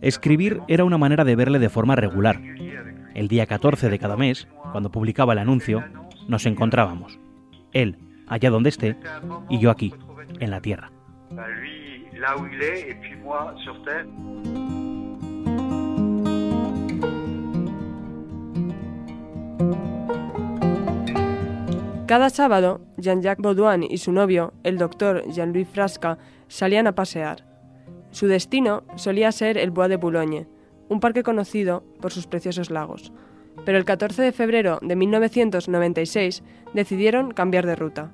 Escribir era una manera de verle de forma regular. El día 14 de cada mes, cuando publicaba el anuncio, nos encontrábamos. Él, allá donde esté, y yo aquí, en la Tierra. Cada sábado, Jean-Jacques Baudouin y su novio, el doctor Jean-Louis Frasca, salían a pasear. Su destino solía ser el Bois de Boulogne, un parque conocido por sus preciosos lagos. Pero el 14 de febrero de 1996 decidieron cambiar de ruta.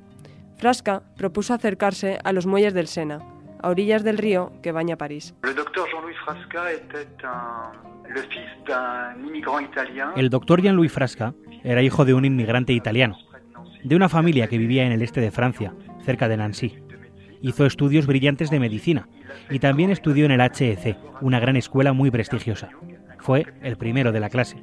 Frasca propuso acercarse a los muelles del Sena, a orillas del río que baña París. El doctor Jean-Louis Frasca era hijo de un inmigrante italiano, de una familia que vivía en el este de Francia, cerca de Nancy. Hizo estudios brillantes de medicina y también estudió en el HEC, una gran escuela muy prestigiosa. Fue el primero de la clase.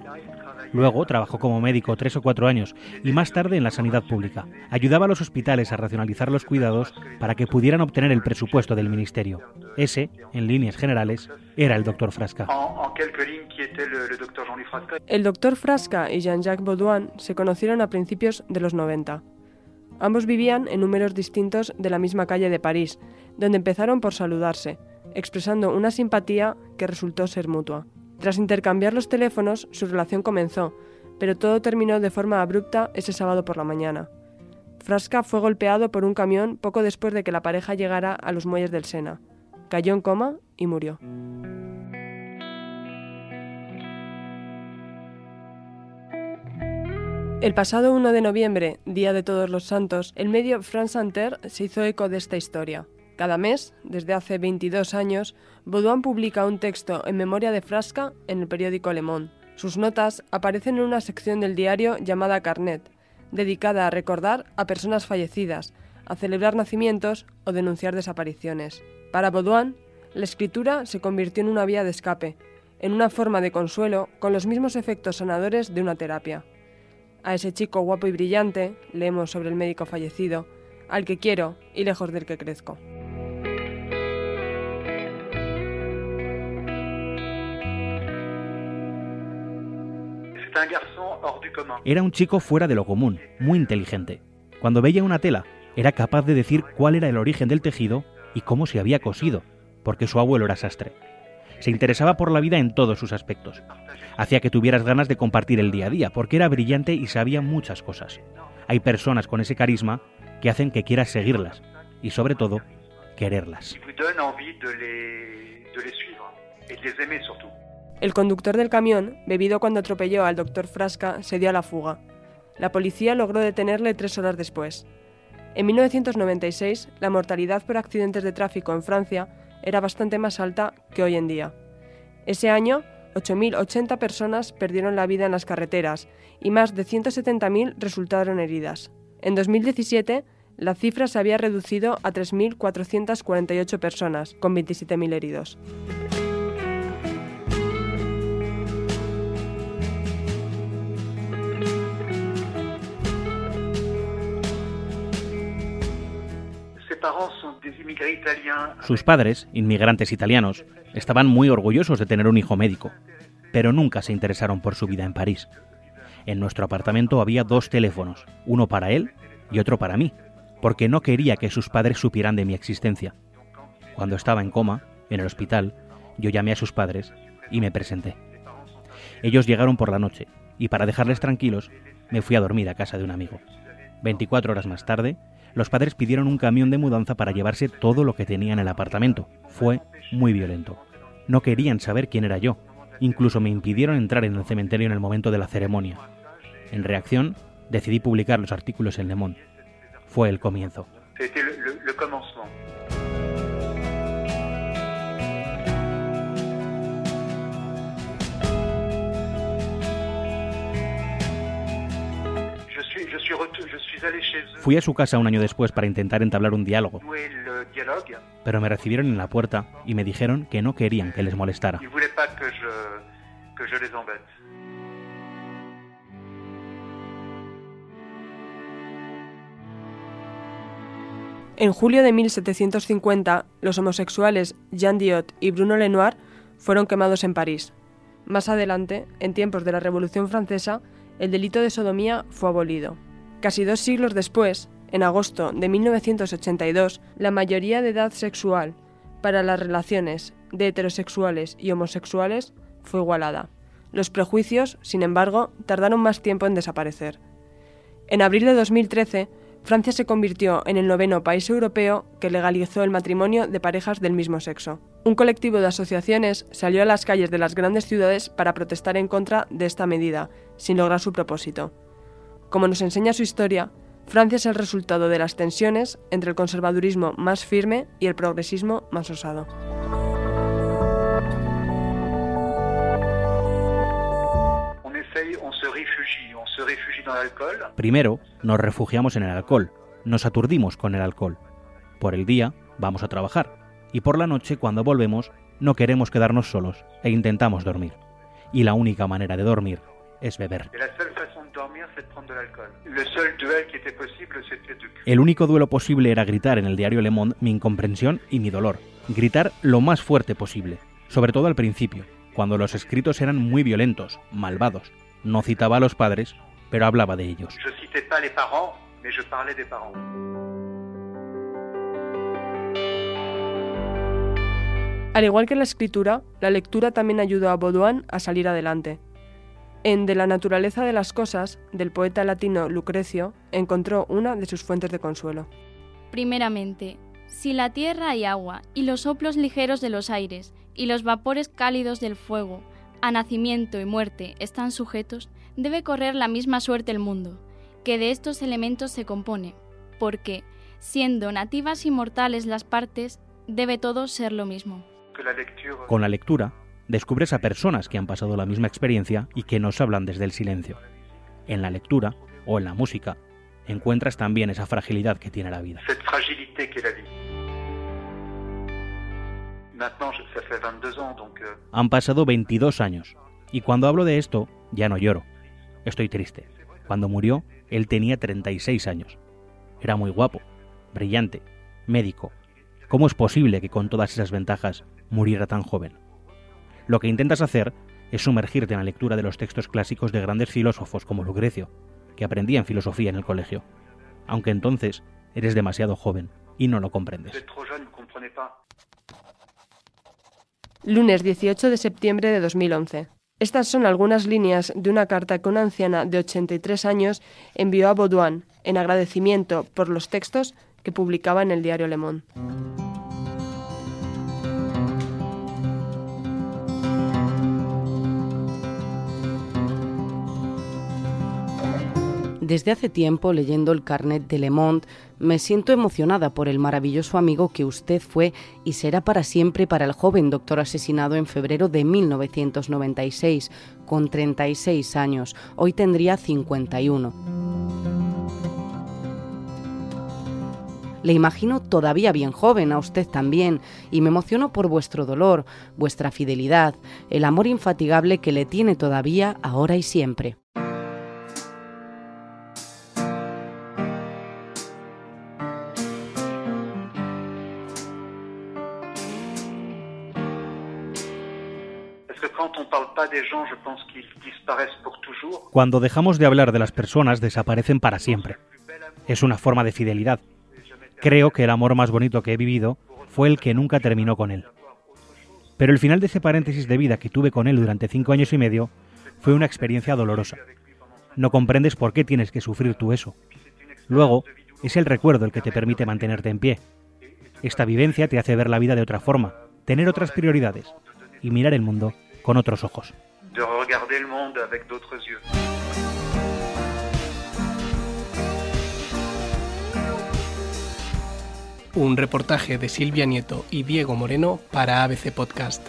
Luego trabajó como médico tres o cuatro años y más tarde en la sanidad pública. Ayudaba a los hospitales a racionalizar los cuidados para que pudieran obtener el presupuesto del ministerio. Ese, en líneas generales, era el doctor Frasca. El doctor Frasca y Jean-Jacques Baudouin se conocieron a principios de los 90. Ambos vivían en números distintos de la misma calle de París, donde empezaron por saludarse, expresando una simpatía que resultó ser mutua. Tras intercambiar los teléfonos, su relación comenzó, pero todo terminó de forma abrupta ese sábado por la mañana. Frasca fue golpeado por un camión poco después de que la pareja llegara a los muelles del Sena. Cayó en coma y murió. El pasado 1 de noviembre, Día de Todos los Santos, el medio France Inter se hizo eco de esta historia. Cada mes, desde hace 22 años, Baudouin publica un texto en memoria de Frasca en el periódico Le Monde. Sus notas aparecen en una sección del diario llamada Carnet, dedicada a recordar a personas fallecidas, a celebrar nacimientos o denunciar desapariciones. Para Baudouin, la escritura se convirtió en una vía de escape, en una forma de consuelo con los mismos efectos sanadores de una terapia. A ese chico guapo y brillante, leemos sobre el médico fallecido, al que quiero y lejos del que crezco. Era un chico fuera de lo común, muy inteligente. Cuando veía una tela, era capaz de decir cuál era el origen del tejido y cómo se había cosido, porque su abuelo era sastre. Se interesaba por la vida en todos sus aspectos. Hacía que tuvieras ganas de compartir el día a día, porque era brillante y sabía muchas cosas. Hay personas con ese carisma que hacen que quieras seguirlas y, sobre todo, quererlas. El conductor del camión, bebido cuando atropelló al doctor Frasca, se dio a la fuga. La policía logró detenerle tres horas después. En 1996, la mortalidad por accidentes de tráfico en Francia era bastante más alta que hoy en día. Ese año, 8.080 personas perdieron la vida en las carreteras y más de 170.000 resultaron heridas. En 2017, la cifra se había reducido a 3.448 personas, con 27.000 heridos. Sus padres, inmigrantes italianos, estaban muy orgullosos de tener un hijo médico, pero nunca se interesaron por su vida en París. En nuestro apartamento había dos teléfonos, uno para él y otro para mí, porque no quería que sus padres supieran de mi existencia. Cuando estaba en coma, en el hospital, yo llamé a sus padres y me presenté. Ellos llegaron por la noche y para dejarles tranquilos me fui a dormir a casa de un amigo. 24 horas más tarde, los padres pidieron un camión de mudanza para llevarse todo lo que tenía en el apartamento. Fue muy violento. No querían saber quién era yo. Incluso me impidieron entrar en el cementerio en el momento de la ceremonia. En reacción, decidí publicar los artículos en Le Monde. Fue el comienzo. Fui a su casa un año después para intentar entablar un diálogo, pero me recibieron en la puerta y me dijeron que no querían que les molestara. En julio de 1750, los homosexuales Jean Diot y Bruno Lenoir fueron quemados en París. Más adelante, en tiempos de la Revolución Francesa, el delito de sodomía fue abolido. Casi dos siglos después, en agosto de 1982, la mayoría de edad sexual para las relaciones de heterosexuales y homosexuales fue igualada. Los prejuicios, sin embargo, tardaron más tiempo en desaparecer. En abril de 2013, Francia se convirtió en el noveno país europeo que legalizó el matrimonio de parejas del mismo sexo. Un colectivo de asociaciones salió a las calles de las grandes ciudades para protestar en contra de esta medida, sin lograr su propósito. Como nos enseña su historia, Francia es el resultado de las tensiones entre el conservadurismo más firme y el progresismo más osado. Primero, nos refugiamos en el alcohol, nos aturdimos con el alcohol. Por el día, vamos a trabajar, y por la noche, cuando volvemos, no queremos quedarnos solos e intentamos dormir. Y la única manera de dormir es beber. El único duelo posible era gritar en el diario Le Monde mi incomprensión y mi dolor. Gritar lo más fuerte posible, sobre todo al principio, cuando los escritos eran muy violentos, malvados. No citaba a los padres, pero hablaba de ellos. Al igual que la escritura, la lectura también ayudó a Baudouin a salir adelante. En De la naturaleza de las cosas, del poeta latino Lucrecio, encontró una de sus fuentes de consuelo. Primeramente, si la tierra y agua, y los soplos ligeros de los aires, y los vapores cálidos del fuego, a nacimiento y muerte están sujetos, debe correr la misma suerte el mundo, que de estos elementos se compone, porque, siendo nativas y mortales las partes, debe todo ser lo mismo. Con la lectura, descubres a personas que han pasado la misma experiencia y que nos hablan desde el silencio. En la lectura, o en la música, encuentras también esa fragilidad que tiene la vida. Euh, Han pasado 22 años, y cuando hablo de esto, ya no lloro. Estoy triste. Cuando murió, él tenía 36 años. Era muy guapo, brillante, médico. ¿Cómo es posible que con todas esas ventajas muriera tan joven? Lo que intentas hacer es sumergirte en la lectura de los textos clásicos de grandes filósofos como Lucrecio, que aprendían filosofía en el colegio, aunque entonces eres demasiado joven y no lo comprendes. Lunes 18 de septiembre de 2011. Estas son algunas líneas de una carta que una anciana de 83 años envió a Baudouin en agradecimiento por los textos que publicaba en el diario Le Monde. Desde hace tiempo, leyendo el carnet de Le Monde, me siento emocionada por el maravilloso amigo que usted fue y será para siempre para el joven doctor asesinado en febrero de 1996, con 36 años. Hoy tendría 51. Le imagino todavía bien joven, a usted también, y me emociono por vuestro dolor, vuestra fidelidad, el amor infatigable que le tiene todavía ahora y siempre. Cuando dejamos de hablar de las personas, desaparecen para siempre. Es una forma de fidelidad. Creo que el amor más bonito que he vivido fue el que nunca terminó con él. Pero el final de ese paréntesis de vida que tuve con él durante cinco años y medio fue una experiencia dolorosa. No comprendes por qué tienes que sufrir tú eso. Luego, es el recuerdo el que te permite mantenerte en pie. Esta vivencia te hace ver la vida de otra forma, tener otras prioridades y mirar el mundo con otros ojos. Un reportaje de Silvia Nieto y Diego Moreno para ABC Podcast.